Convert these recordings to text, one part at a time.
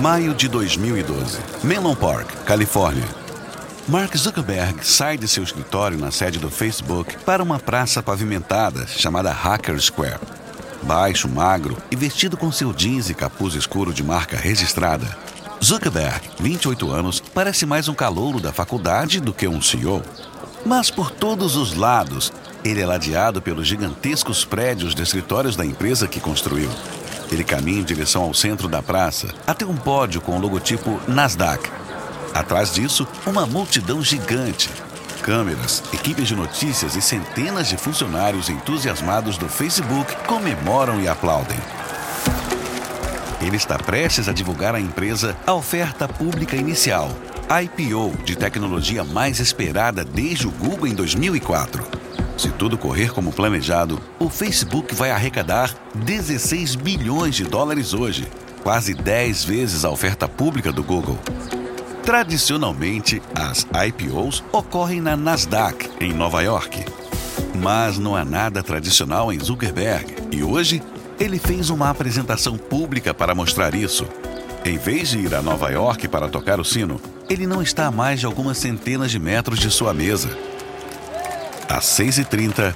Maio de 2012. Menlo Park, Califórnia. Mark Zuckerberg sai de seu escritório na sede do Facebook para uma praça pavimentada chamada Hacker Square. Baixo, magro e vestido com seu jeans e capuz escuro de marca registrada, Zuckerberg, 28 anos, parece mais um calouro da faculdade do que um CEO. Mas por todos os lados, ele é ladeado pelos gigantescos prédios de escritórios da empresa que construiu. Ele caminha em direção ao centro da praça, até um pódio com o logotipo Nasdaq. Atrás disso, uma multidão gigante. Câmeras, equipes de notícias e centenas de funcionários entusiasmados do Facebook comemoram e aplaudem. Ele está prestes a divulgar à empresa a oferta pública inicial, IPO, de tecnologia mais esperada desde o Google em 2004. Se tudo correr como planejado, o Facebook vai arrecadar 16 bilhões de dólares hoje, quase 10 vezes a oferta pública do Google. Tradicionalmente, as IPOs ocorrem na Nasdaq, em Nova York. Mas não há nada tradicional em Zuckerberg e hoje ele fez uma apresentação pública para mostrar isso. Em vez de ir a Nova York para tocar o sino, ele não está a mais de algumas centenas de metros de sua mesa. Às 6h30,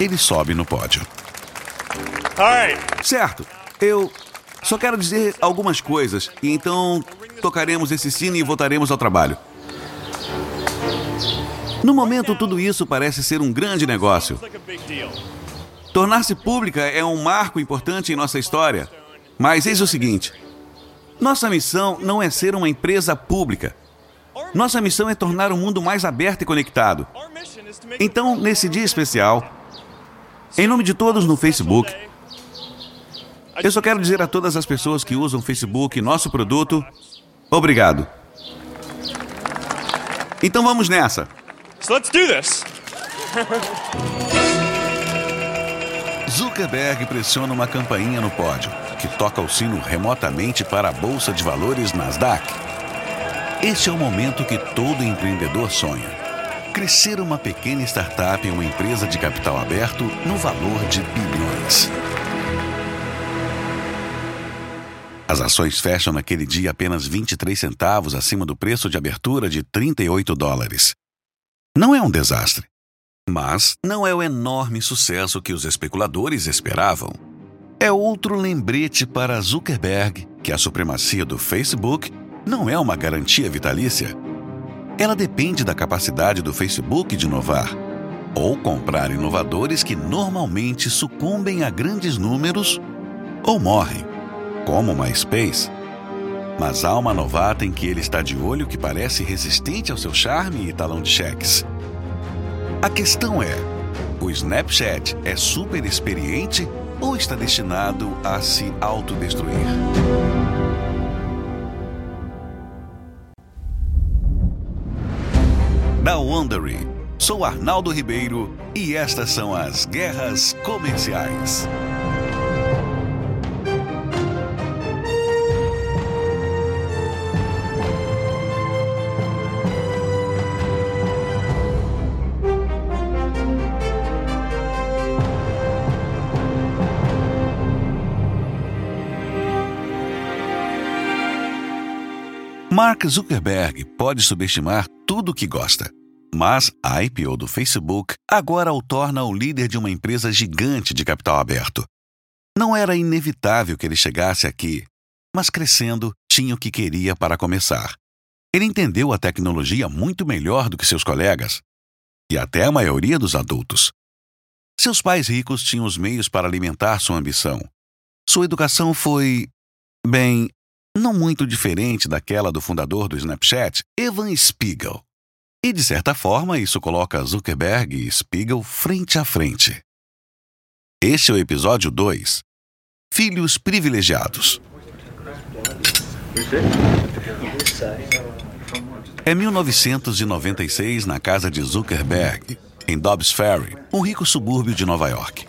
ele sobe no pódio. Certo, eu só quero dizer algumas coisas e então tocaremos esse sino e voltaremos ao trabalho. No momento, tudo isso parece ser um grande negócio. Tornar-se pública é um marco importante em nossa história. Mas eis o seguinte: nossa missão não é ser uma empresa pública. Nossa missão é tornar o mundo mais aberto e conectado. Então, nesse dia especial, em nome de todos no Facebook, eu só quero dizer a todas as pessoas que usam o Facebook, nosso produto, obrigado. Então vamos nessa. So let's do this. Zuckerberg pressiona uma campainha no pódio, que toca o sino remotamente para a bolsa de valores Nasdaq. Este é o momento que todo empreendedor sonha. Crescer uma pequena startup em uma empresa de capital aberto no valor de bilhões. As ações fecham naquele dia apenas 23 centavos acima do preço de abertura de 38 dólares. Não é um desastre. Mas não é o enorme sucesso que os especuladores esperavam. É outro lembrete para Zuckerberg que a supremacia do Facebook não é uma garantia vitalícia. Ela depende da capacidade do Facebook de inovar ou comprar inovadores que normalmente sucumbem a grandes números ou morrem, como MySpace. Mas há uma novata em que ele está de olho que parece resistente ao seu charme e talão de cheques. A questão é: o Snapchat é super experiente ou está destinado a se autodestruir? Da Wondery, sou Arnaldo Ribeiro e estas são as guerras comerciais. Mark Zuckerberg pode subestimar tudo o que gosta. Mas a IPO do Facebook agora o torna o líder de uma empresa gigante de capital aberto. Não era inevitável que ele chegasse aqui, mas crescendo tinha o que queria para começar. Ele entendeu a tecnologia muito melhor do que seus colegas e até a maioria dos adultos. Seus pais ricos tinham os meios para alimentar sua ambição. Sua educação foi, bem, não muito diferente daquela do fundador do Snapchat, Evan Spiegel. E de certa forma, isso coloca Zuckerberg e Spiegel frente a frente. Este é o episódio 2: Filhos Privilegiados. É 1996 na casa de Zuckerberg, em Dobbs Ferry, um rico subúrbio de Nova York.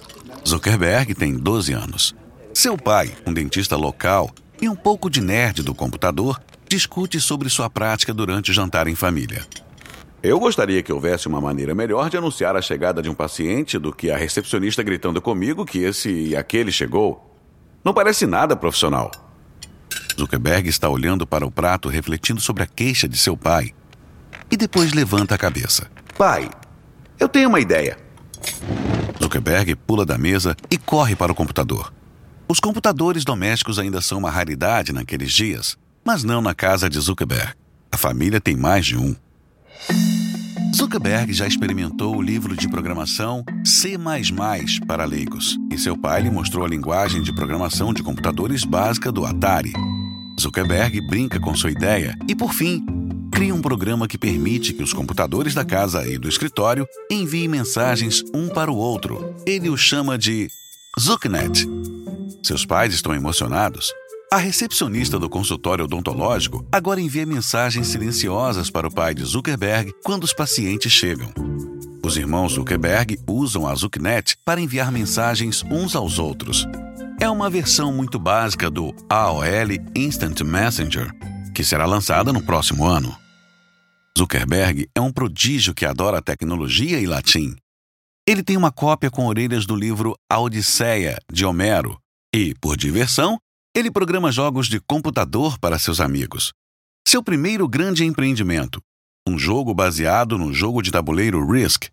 Zuckerberg tem 12 anos. Seu pai, um dentista local, e um pouco de nerd do computador discute sobre sua prática durante o jantar em família. Eu gostaria que houvesse uma maneira melhor de anunciar a chegada de um paciente do que a recepcionista gritando comigo que esse e aquele chegou. Não parece nada profissional. Zuckerberg está olhando para o prato refletindo sobre a queixa de seu pai. E depois levanta a cabeça. Pai, eu tenho uma ideia. Zuckerberg pula da mesa e corre para o computador. Os computadores domésticos ainda são uma raridade naqueles dias, mas não na casa de Zuckerberg. A família tem mais de um. Zuckerberg já experimentou o livro de programação C++ para leigos, e seu pai lhe mostrou a linguagem de programação de computadores básica do Atari. Zuckerberg brinca com sua ideia e, por fim, cria um programa que permite que os computadores da casa e do escritório enviem mensagens um para o outro. Ele o chama de Zucknet. Seus pais estão emocionados. A recepcionista do consultório odontológico agora envia mensagens silenciosas para o pai de Zuckerberg quando os pacientes chegam. Os irmãos Zuckerberg usam a Zucknet para enviar mensagens uns aos outros. É uma versão muito básica do AOL Instant Messenger, que será lançada no próximo ano. Zuckerberg é um prodígio que adora tecnologia e latim. Ele tem uma cópia com orelhas do livro A Odisseia, de Homero, e, por diversão, ele programa jogos de computador para seus amigos. Seu primeiro grande empreendimento, um jogo baseado no jogo de tabuleiro Risk,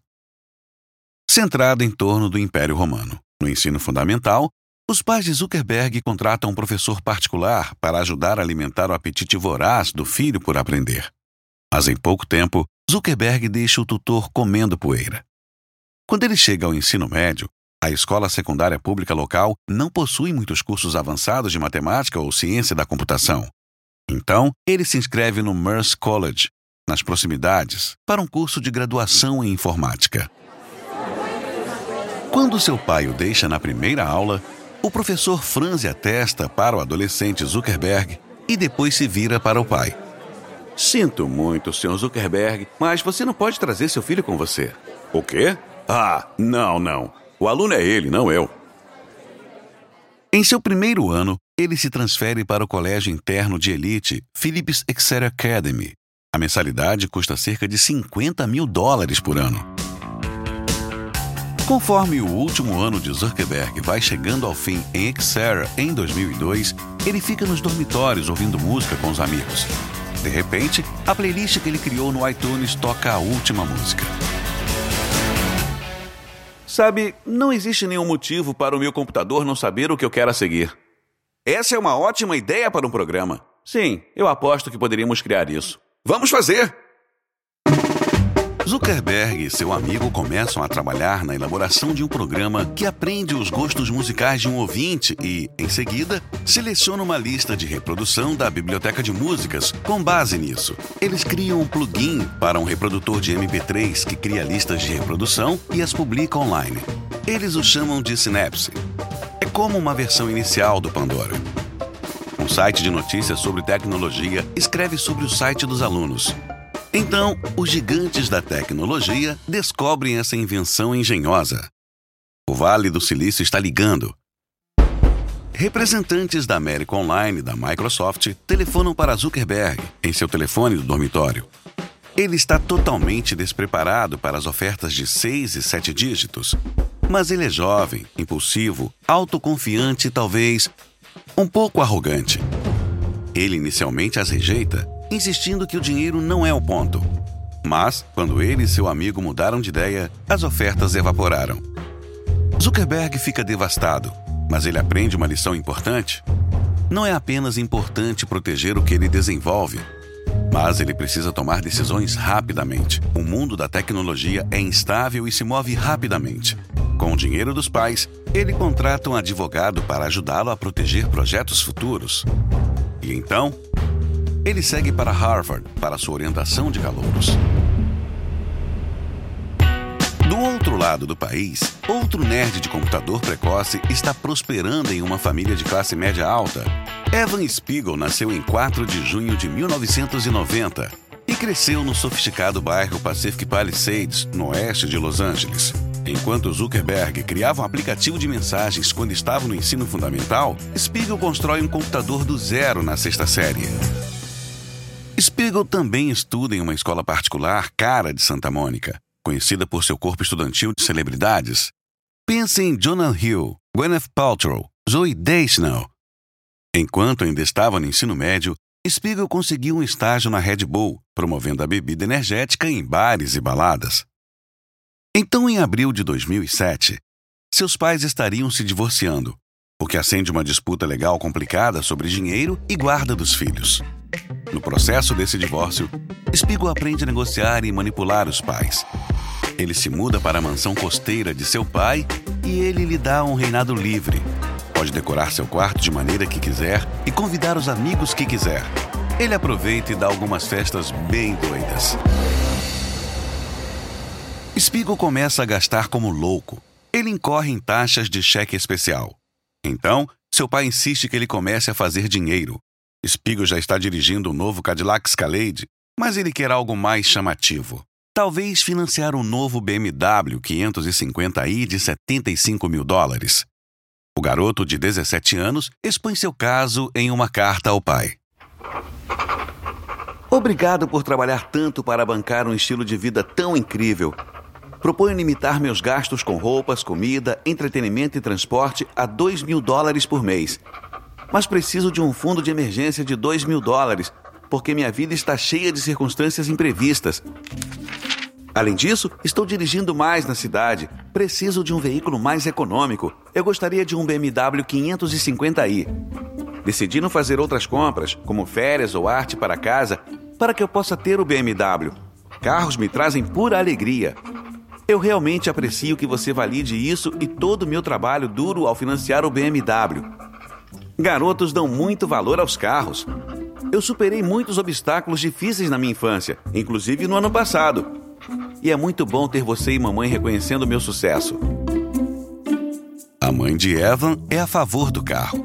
centrado em torno do Império Romano. No ensino fundamental, os pais de Zuckerberg contratam um professor particular para ajudar a alimentar o apetite voraz do filho por aprender. Mas em pouco tempo, Zuckerberg deixa o tutor comendo poeira. Quando ele chega ao ensino médio, a escola secundária pública local não possui muitos cursos avançados de matemática ou ciência da computação. Então, ele se inscreve no Merce College, nas proximidades, para um curso de graduação em informática. Quando seu pai o deixa na primeira aula, o professor franze a testa para o adolescente Zuckerberg e depois se vira para o pai. Sinto muito, Sr. Zuckerberg, mas você não pode trazer seu filho com você. O quê? Ah, não, não. O aluno é ele, não eu. Em seu primeiro ano, ele se transfere para o colégio interno de elite Phillips Exeter Academy. A mensalidade custa cerca de 50 mil dólares por ano. Conforme o último ano de Zuckerberg vai chegando ao fim em Exeter em 2002, ele fica nos dormitórios ouvindo música com os amigos. De repente, a playlist que ele criou no iTunes toca a última música. Sabe, não existe nenhum motivo para o meu computador não saber o que eu quero a seguir. Essa é uma ótima ideia para um programa. Sim, eu aposto que poderíamos criar isso. Vamos fazer! Zuckerberg e seu amigo começam a trabalhar na elaboração de um programa que aprende os gostos musicais de um ouvinte e, em seguida, seleciona uma lista de reprodução da biblioteca de músicas com base nisso. Eles criam um plugin para um reprodutor de MP3 que cria listas de reprodução e as publica online. Eles o chamam de Synapse. É como uma versão inicial do Pandora. Um site de notícias sobre tecnologia escreve sobre o site dos alunos então, os gigantes da tecnologia descobrem essa invenção engenhosa. O Vale do Silício está ligando. Representantes da América Online e da Microsoft telefonam para Zuckerberg em seu telefone do dormitório. Ele está totalmente despreparado para as ofertas de seis e sete dígitos. Mas ele é jovem, impulsivo, autoconfiante e talvez um pouco arrogante. Ele inicialmente as rejeita insistindo que o dinheiro não é o ponto. Mas, quando ele e seu amigo mudaram de ideia, as ofertas evaporaram. Zuckerberg fica devastado, mas ele aprende uma lição importante. Não é apenas importante proteger o que ele desenvolve, mas ele precisa tomar decisões rapidamente. O mundo da tecnologia é instável e se move rapidamente. Com o dinheiro dos pais, ele contrata um advogado para ajudá-lo a proteger projetos futuros. E então, ele segue para Harvard para sua orientação de calouros. Do outro lado do país, outro nerd de computador precoce está prosperando em uma família de classe média alta. Evan Spiegel nasceu em 4 de junho de 1990 e cresceu no sofisticado bairro Pacific Palisades, no oeste de Los Angeles. Enquanto Zuckerberg criava um aplicativo de mensagens quando estava no ensino fundamental, Spiegel constrói um computador do zero na sexta série. Spiegel também estuda em uma escola particular cara de Santa Mônica, conhecida por seu corpo estudantil de celebridades. Pense em Jonah Hill, Gwyneth Paltrow, Zoe Deschanel. Enquanto ainda estava no ensino médio, Spiegel conseguiu um estágio na Red Bull, promovendo a bebida energética em bares e baladas. Então, em abril de 2007, seus pais estariam se divorciando, o que acende uma disputa legal complicada sobre dinheiro e guarda dos filhos. No processo desse divórcio, Spiegel aprende a negociar e manipular os pais. Ele se muda para a mansão costeira de seu pai e ele lhe dá um reinado livre. Pode decorar seu quarto de maneira que quiser e convidar os amigos que quiser. Ele aproveita e dá algumas festas bem doidas. Spiegel começa a gastar como louco. Ele incorre em taxas de cheque especial. Então, seu pai insiste que ele comece a fazer dinheiro. Spiegel já está dirigindo o um novo Cadillac Escalade, mas ele quer algo mais chamativo. Talvez financiar um novo BMW 550i de 75 mil dólares. O garoto de 17 anos expõe seu caso em uma carta ao pai. Obrigado por trabalhar tanto para bancar um estilo de vida tão incrível. Proponho limitar meus gastos com roupas, comida, entretenimento e transporte a 2 mil dólares por mês. Mas preciso de um fundo de emergência de 2 mil dólares, porque minha vida está cheia de circunstâncias imprevistas. Além disso, estou dirigindo mais na cidade. Preciso de um veículo mais econômico. Eu gostaria de um BMW 550i. Decidi não fazer outras compras, como férias ou arte para casa, para que eu possa ter o BMW. Carros me trazem pura alegria. Eu realmente aprecio que você valide isso e todo o meu trabalho duro ao financiar o BMW. Garotos dão muito valor aos carros. Eu superei muitos obstáculos difíceis na minha infância, inclusive no ano passado. E é muito bom ter você e mamãe reconhecendo meu sucesso. A mãe de Evan é a favor do carro,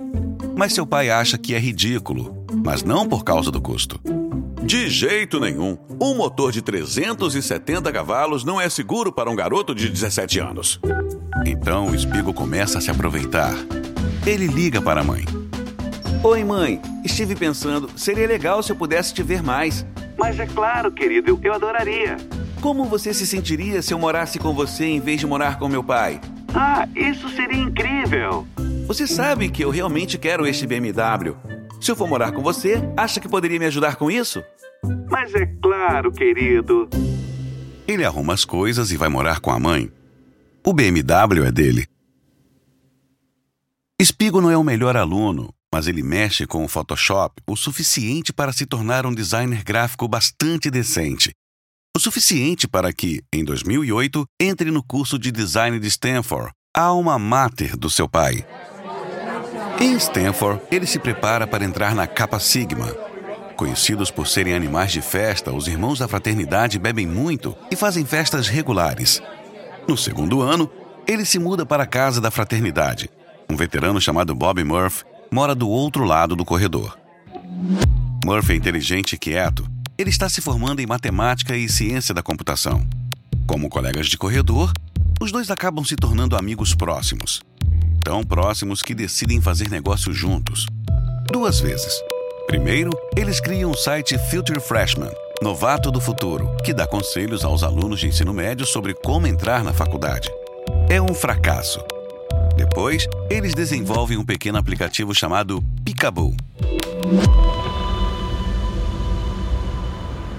mas seu pai acha que é ridículo, mas não por causa do custo. De jeito nenhum. Um motor de 370 cavalos não é seguro para um garoto de 17 anos. Então o Spiegel começa a se aproveitar. Ele liga para a mãe. Oi, mãe. Estive pensando, seria legal se eu pudesse te ver mais. Mas é claro, querido, eu adoraria. Como você se sentiria se eu morasse com você em vez de morar com meu pai? Ah, isso seria incrível! Você sabe que eu realmente quero este BMW. Se eu for morar com você, acha que poderia me ajudar com isso? Mas é claro, querido. Ele arruma as coisas e vai morar com a mãe. O BMW é dele. Spigo não é o melhor aluno, mas ele mexe com o Photoshop o suficiente para se tornar um designer gráfico bastante decente. O suficiente para que, em 2008, entre no curso de design de Stanford, a alma mater do seu pai. Em Stanford, ele se prepara para entrar na Kappa Sigma. Conhecidos por serem animais de festa, os irmãos da fraternidade bebem muito e fazem festas regulares. No segundo ano, ele se muda para a casa da fraternidade. Um veterano chamado Bob Murphy mora do outro lado do corredor. Murphy é inteligente e quieto. Ele está se formando em matemática e ciência da computação. Como colegas de corredor, os dois acabam se tornando amigos próximos tão próximos que decidem fazer negócio juntos. Duas vezes. Primeiro, eles criam o site Future Freshman, novato do futuro, que dá conselhos aos alunos de ensino médio sobre como entrar na faculdade. É um fracasso. Depois, eles desenvolvem um pequeno aplicativo chamado Picaboo.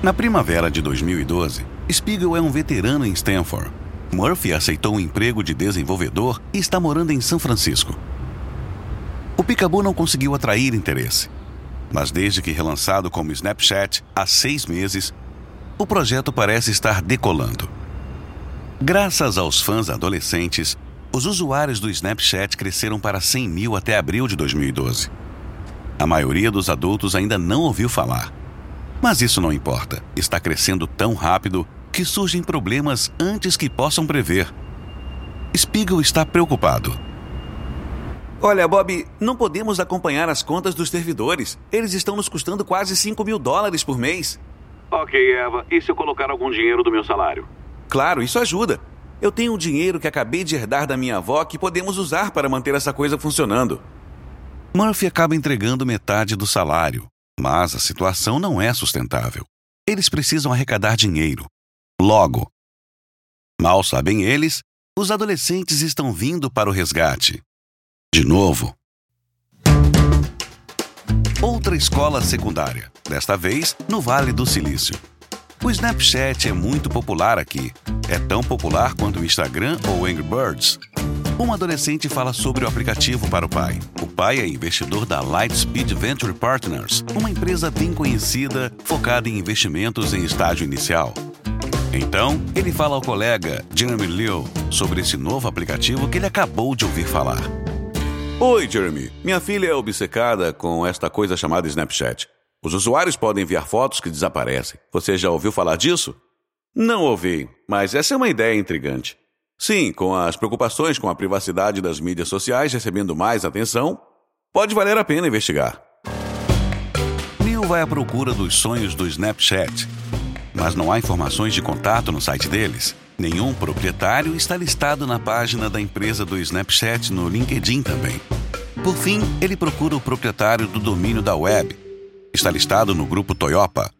Na primavera de 2012, Spiegel é um veterano em Stanford Murphy aceitou um emprego de desenvolvedor e está morando em São Francisco. O Picaboo não conseguiu atrair interesse, mas desde que relançado como Snapchat há seis meses, o projeto parece estar decolando. Graças aos fãs adolescentes, os usuários do Snapchat cresceram para 100 mil até abril de 2012. A maioria dos adultos ainda não ouviu falar. Mas isso não importa, está crescendo tão rápido que surgem problemas antes que possam prever. Spiegel está preocupado. Olha, Bob, não podemos acompanhar as contas dos servidores. Eles estão nos custando quase 5 mil dólares por mês. Ok, Eva. E se eu colocar algum dinheiro do meu salário? Claro, isso ajuda. Eu tenho um dinheiro que acabei de herdar da minha avó que podemos usar para manter essa coisa funcionando. Murphy acaba entregando metade do salário, mas a situação não é sustentável. Eles precisam arrecadar dinheiro logo. Mal sabem eles, os adolescentes estão vindo para o resgate. De novo. Outra escola secundária, desta vez no Vale do Silício. O Snapchat é muito popular aqui. É tão popular quanto o Instagram ou Angry Birds. Um adolescente fala sobre o aplicativo para o pai. O pai é investidor da Lightspeed Venture Partners, uma empresa bem conhecida focada em investimentos em estágio inicial. Então, ele fala ao colega Jeremy Liu sobre esse novo aplicativo que ele acabou de ouvir falar. Oi, Jeremy. Minha filha é obcecada com esta coisa chamada Snapchat. Os usuários podem enviar fotos que desaparecem. Você já ouviu falar disso? Não ouvi, mas essa é uma ideia intrigante. Sim, com as preocupações com a privacidade das mídias sociais recebendo mais atenção, pode valer a pena investigar. Neil vai à procura dos sonhos do Snapchat, mas não há informações de contato no site deles. Nenhum proprietário está listado na página da empresa do Snapchat no LinkedIn também. Por fim, ele procura o proprietário do domínio da web. Está listado no grupo Toyopa.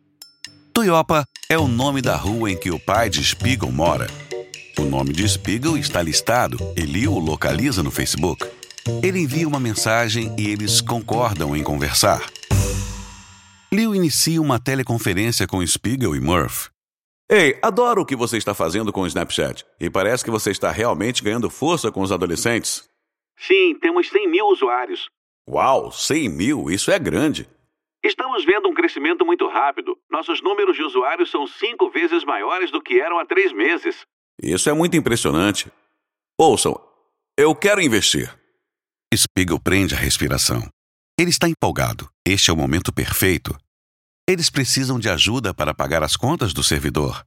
Toyopa é o nome da rua em que o pai de Spiegel mora. O nome de Spiegel está listado e Liu o localiza no Facebook. Ele envia uma mensagem e eles concordam em conversar. Inicia uma teleconferência com Spiegel e Murph. Ei, adoro o que você está fazendo com o Snapchat. E parece que você está realmente ganhando força com os adolescentes. Sim, temos 100 mil usuários. Uau, 100 mil? Isso é grande. Estamos vendo um crescimento muito rápido. Nossos números de usuários são cinco vezes maiores do que eram há três meses. Isso é muito impressionante. Ouçam, eu quero investir. Spiegel prende a respiração. Ele está empolgado. Este é o momento perfeito. Eles precisam de ajuda para pagar as contas do servidor.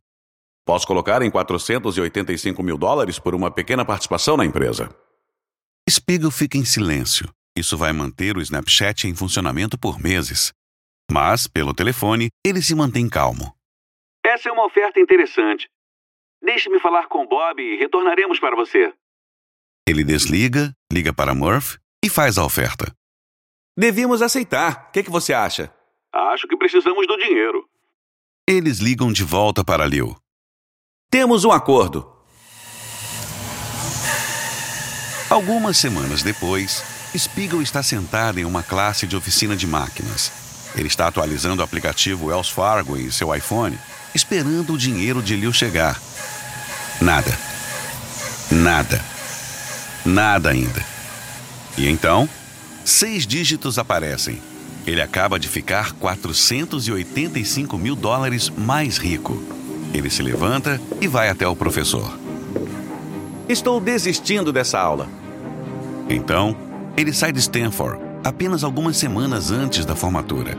Posso colocar em 485 mil dólares por uma pequena participação na empresa. Spiegel fica em silêncio. Isso vai manter o Snapchat em funcionamento por meses. Mas, pelo telefone, ele se mantém calmo. Essa é uma oferta interessante. Deixe-me falar com Bob e retornaremos para você. Ele desliga, liga para Murph e faz a oferta. Devíamos aceitar. O que, que você acha? Acho que precisamos do dinheiro. Eles ligam de volta para Liu. Temos um acordo. Algumas semanas depois, Spiegel está sentado em uma classe de oficina de máquinas. Ele está atualizando o aplicativo Wells Fargo em seu iPhone, esperando o dinheiro de Liu chegar. Nada. Nada. Nada ainda. E então, seis dígitos aparecem. Ele acaba de ficar 485 mil dólares mais rico. Ele se levanta e vai até o professor. Estou desistindo dessa aula. Então, ele sai de Stanford apenas algumas semanas antes da formatura.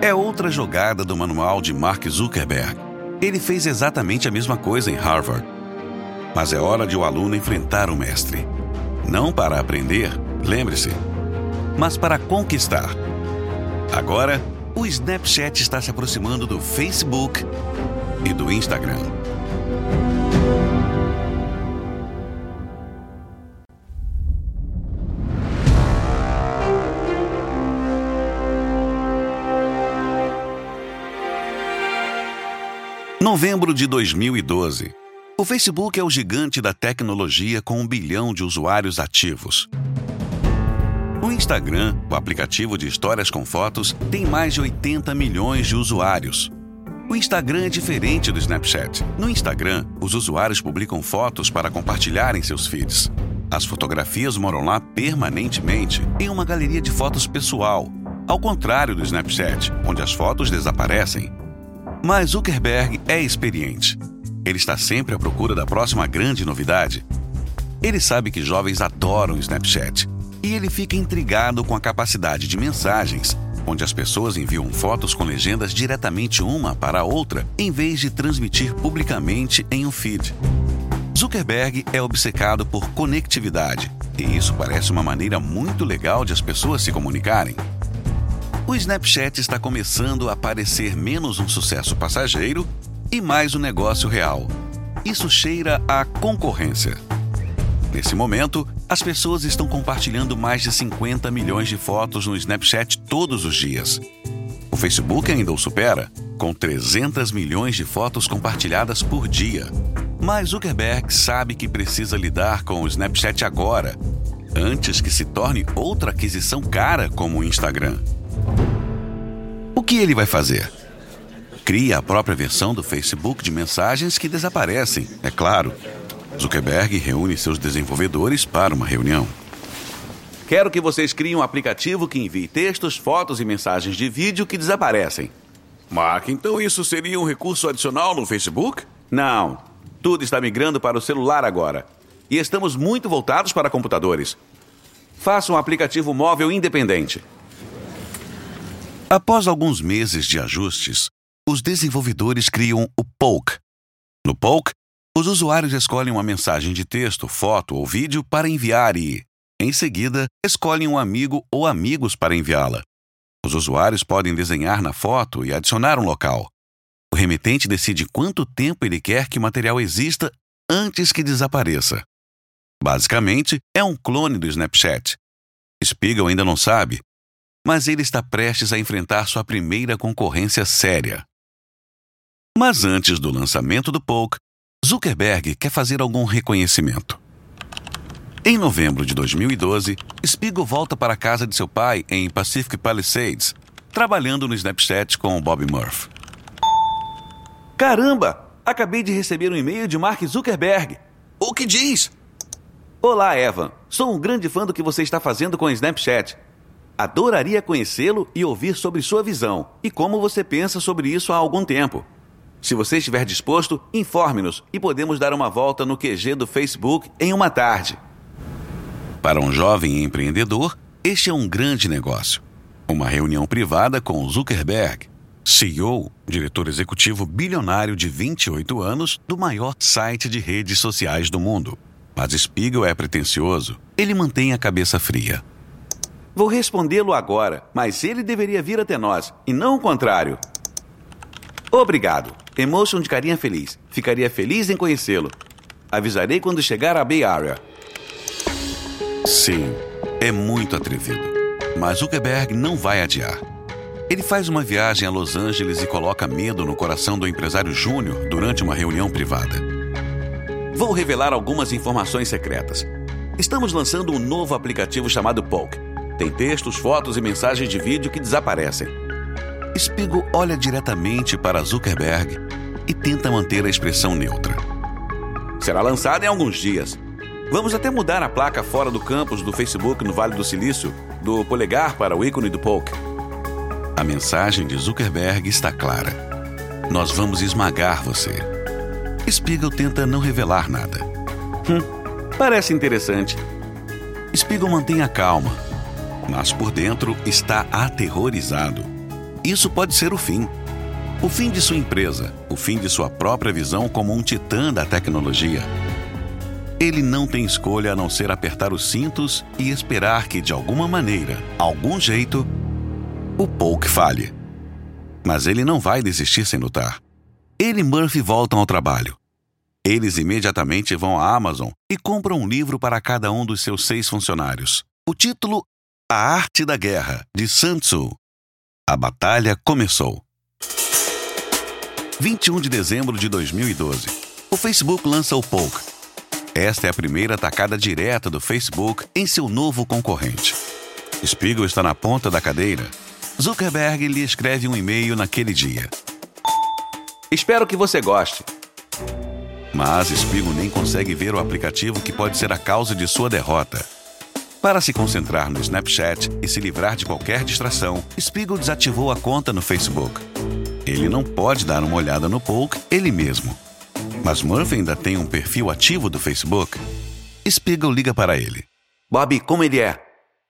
É outra jogada do manual de Mark Zuckerberg. Ele fez exatamente a mesma coisa em Harvard. Mas é hora de o aluno enfrentar o mestre. Não para aprender, lembre-se, mas para conquistar. Agora, o Snapchat está se aproximando do Facebook e do Instagram. Novembro de 2012. O Facebook é o gigante da tecnologia com um bilhão de usuários ativos. O Instagram, o aplicativo de histórias com fotos, tem mais de 80 milhões de usuários. O Instagram é diferente do Snapchat. No Instagram, os usuários publicam fotos para compartilhar em seus feeds. As fotografias moram lá permanentemente em uma galeria de fotos pessoal, ao contrário do Snapchat, onde as fotos desaparecem. Mas Zuckerberg é experiente. Ele está sempre à procura da próxima grande novidade. Ele sabe que jovens adoram o Snapchat e ele fica intrigado com a capacidade de mensagens, onde as pessoas enviam fotos com legendas diretamente uma para a outra, em vez de transmitir publicamente em um feed. Zuckerberg é obcecado por conectividade, e isso parece uma maneira muito legal de as pessoas se comunicarem. O Snapchat está começando a parecer menos um sucesso passageiro e mais um negócio real. Isso cheira a concorrência. Nesse momento, as pessoas estão compartilhando mais de 50 milhões de fotos no Snapchat todos os dias. O Facebook ainda o supera, com 300 milhões de fotos compartilhadas por dia. Mas Zuckerberg sabe que precisa lidar com o Snapchat agora, antes que se torne outra aquisição cara como o Instagram. O que ele vai fazer? Cria a própria versão do Facebook de mensagens que desaparecem, é claro. Zuckerberg reúne seus desenvolvedores para uma reunião. Quero que vocês criem um aplicativo que envie textos, fotos e mensagens de vídeo que desaparecem. Mark, então isso seria um recurso adicional no Facebook? Não. Tudo está migrando para o celular agora. E estamos muito voltados para computadores. Faça um aplicativo móvel independente. Após alguns meses de ajustes, os desenvolvedores criam o Poke. No Poke, os usuários escolhem uma mensagem de texto, foto ou vídeo para enviar e, em seguida, escolhem um amigo ou amigos para enviá-la. Os usuários podem desenhar na foto e adicionar um local. O remetente decide quanto tempo ele quer que o material exista antes que desapareça. Basicamente, é um clone do Snapchat. Spiegel ainda não sabe, mas ele está prestes a enfrentar sua primeira concorrência séria. Mas antes do lançamento do Poke, Zuckerberg quer fazer algum reconhecimento. Em novembro de 2012, Spiegel volta para a casa de seu pai em Pacific Palisades, trabalhando no Snapchat com Bob Murphy. Caramba! Acabei de receber um e-mail de Mark Zuckerberg. O que diz? Olá, Evan. Sou um grande fã do que você está fazendo com o Snapchat. Adoraria conhecê-lo e ouvir sobre sua visão e como você pensa sobre isso há algum tempo. Se você estiver disposto, informe-nos e podemos dar uma volta no QG do Facebook em uma tarde. Para um jovem empreendedor, este é um grande negócio. Uma reunião privada com Zuckerberg, CEO, diretor executivo bilionário de 28 anos do maior site de redes sociais do mundo. Mas Spiegel é pretensioso. Ele mantém a cabeça fria. Vou respondê-lo agora, mas ele deveria vir até nós, e não o contrário. Obrigado. Emotion de carinha feliz. Ficaria feliz em conhecê-lo. Avisarei quando chegar à Bay Area. Sim, é muito atrevido. Mas Zuckerberg não vai adiar. Ele faz uma viagem a Los Angeles e coloca medo no coração do empresário Júnior durante uma reunião privada. Vou revelar algumas informações secretas. Estamos lançando um novo aplicativo chamado Poke. Tem textos, fotos e mensagens de vídeo que desaparecem. Spiegel olha diretamente para Zuckerberg e tenta manter a expressão neutra. Será lançado em alguns dias. Vamos até mudar a placa fora do campus do Facebook no Vale do Silício, do polegar para o ícone do Poke. A mensagem de Zuckerberg está clara. Nós vamos esmagar você. Spiegel tenta não revelar nada. Hum, parece interessante. Spiegel mantém a calma, mas por dentro está aterrorizado. Isso pode ser o fim. O fim de sua empresa, o fim de sua própria visão como um titã da tecnologia. Ele não tem escolha a não ser apertar os cintos e esperar que, de alguma maneira, algum jeito, o Polk falhe. Mas ele não vai desistir sem lutar. Ele e Murphy voltam ao trabalho. Eles imediatamente vão à Amazon e compram um livro para cada um dos seus seis funcionários. O título A Arte da Guerra, de Sun Tzu, a batalha começou. 21 de dezembro de 2012. O Facebook lança o Poke. Esta é a primeira atacada direta do Facebook em seu novo concorrente. Spiegel está na ponta da cadeira. Zuckerberg lhe escreve um e-mail naquele dia. Espero que você goste. Mas Spiegel nem consegue ver o aplicativo que pode ser a causa de sua derrota. Para se concentrar no Snapchat e se livrar de qualquer distração, Spiegel desativou a conta no Facebook. Ele não pode dar uma olhada no Poke ele mesmo. Mas Murphy ainda tem um perfil ativo do Facebook. Spiegel liga para ele. Bob, como ele é?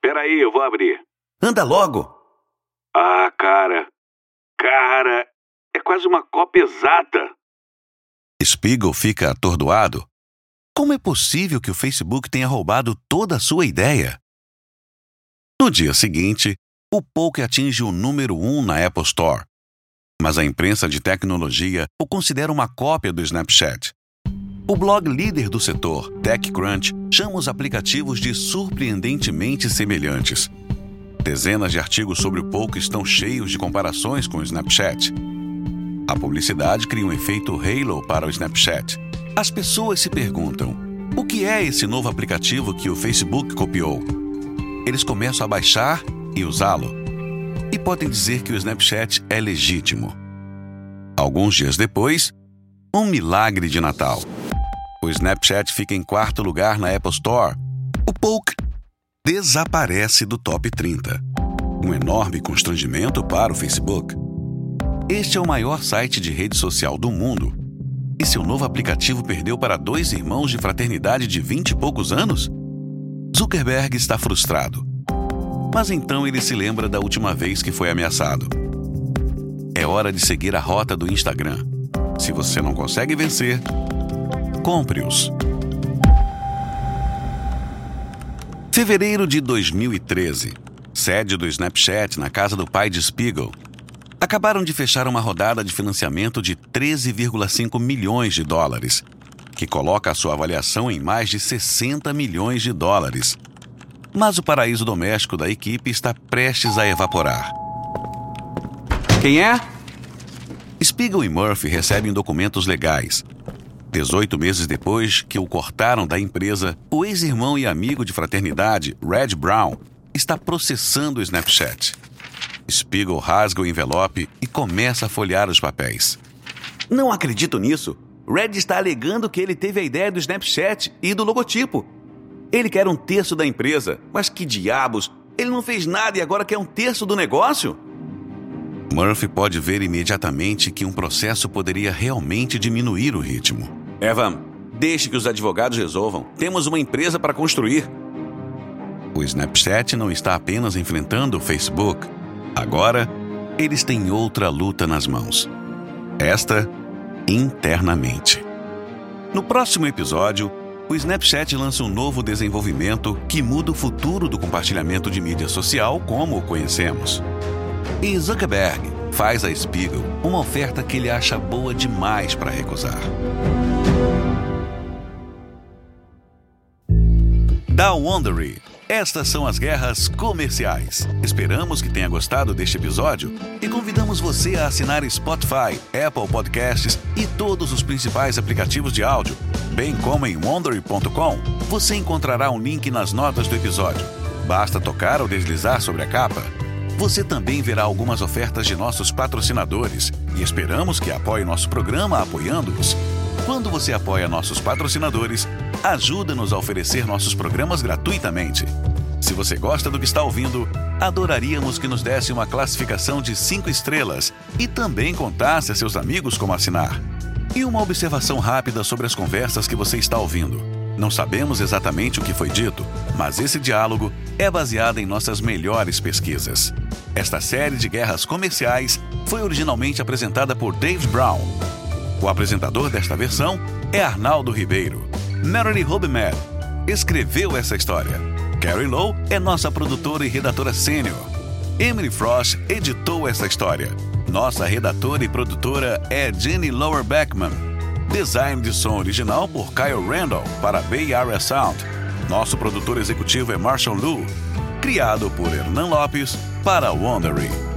Peraí, eu vou abrir. Anda logo! Ah, cara. Cara, é quase uma cópia exata. Spiegel fica atordoado como é possível que o Facebook tenha roubado toda a sua ideia? No dia seguinte, o Poke atinge o número 1 um na Apple Store. Mas a imprensa de tecnologia o considera uma cópia do Snapchat. O blog líder do setor, TechCrunch, chama os aplicativos de surpreendentemente semelhantes. Dezenas de artigos sobre o Poke estão cheios de comparações com o Snapchat. A publicidade cria um efeito halo para o Snapchat as pessoas se perguntam: o que é esse novo aplicativo que o Facebook copiou? Eles começam a baixar e usá-lo. E podem dizer que o Snapchat é legítimo. Alguns dias depois, um milagre de Natal. O Snapchat fica em quarto lugar na Apple Store. O Poke desaparece do top 30. Um enorme constrangimento para o Facebook. Este é o maior site de rede social do mundo. E seu novo aplicativo perdeu para dois irmãos de fraternidade de vinte e poucos anos? Zuckerberg está frustrado. Mas então ele se lembra da última vez que foi ameaçado. É hora de seguir a rota do Instagram. Se você não consegue vencer, compre-os. Fevereiro de 2013. Sede do Snapchat na casa do pai de Spiegel. Acabaram de fechar uma rodada de financiamento de 13,5 milhões de dólares, que coloca a sua avaliação em mais de 60 milhões de dólares. Mas o paraíso doméstico da equipe está prestes a evaporar. Quem é? Spiegel e Murphy recebem documentos legais. 18 meses depois que o cortaram da empresa, o ex-irmão e amigo de fraternidade, Red Brown, está processando o Snapchat. Spiegel rasga o envelope e começa a folhear os papéis. Não acredito nisso. Red está alegando que ele teve a ideia do Snapchat e do logotipo. Ele quer um terço da empresa, mas que diabos? Ele não fez nada e agora quer um terço do negócio? Murphy pode ver imediatamente que um processo poderia realmente diminuir o ritmo. Evan, deixe que os advogados resolvam. Temos uma empresa para construir. O Snapchat não está apenas enfrentando o Facebook. Agora, eles têm outra luta nas mãos. Esta, internamente. No próximo episódio, o Snapchat lança um novo desenvolvimento que muda o futuro do compartilhamento de mídia social como o conhecemos. E Zuckerberg faz a Spiegel uma oferta que ele acha boa demais para recusar. Da Wondery. Estas são as guerras comerciais. Esperamos que tenha gostado deste episódio e convidamos você a assinar Spotify, Apple Podcasts e todos os principais aplicativos de áudio, bem como em wondery.com. Você encontrará um link nas notas do episódio. Basta tocar ou deslizar sobre a capa você também verá algumas ofertas de nossos patrocinadores e esperamos que apoie nosso programa apoiando-os. Quando você apoia nossos patrocinadores, ajuda-nos a oferecer nossos programas gratuitamente. Se você gosta do que está ouvindo, adoraríamos que nos desse uma classificação de 5 estrelas e também contasse a seus amigos como assinar. E uma observação rápida sobre as conversas que você está ouvindo. Não sabemos exatamente o que foi dito, mas esse diálogo é baseado em nossas melhores pesquisas. Esta série de guerras comerciais foi originalmente apresentada por Dave Brown. O apresentador desta versão é Arnaldo Ribeiro. Mary Hobemer escreveu essa história. Carrie Lowe é nossa produtora e redatora sênior. Emily Frost editou essa história. Nossa redatora e produtora é Jenny Lower Beckman. Design de som original por Kyle Randall para Bay Area Sound. Nosso produtor executivo é Marshall Lu. Criado por Hernan Lopes para Wondery.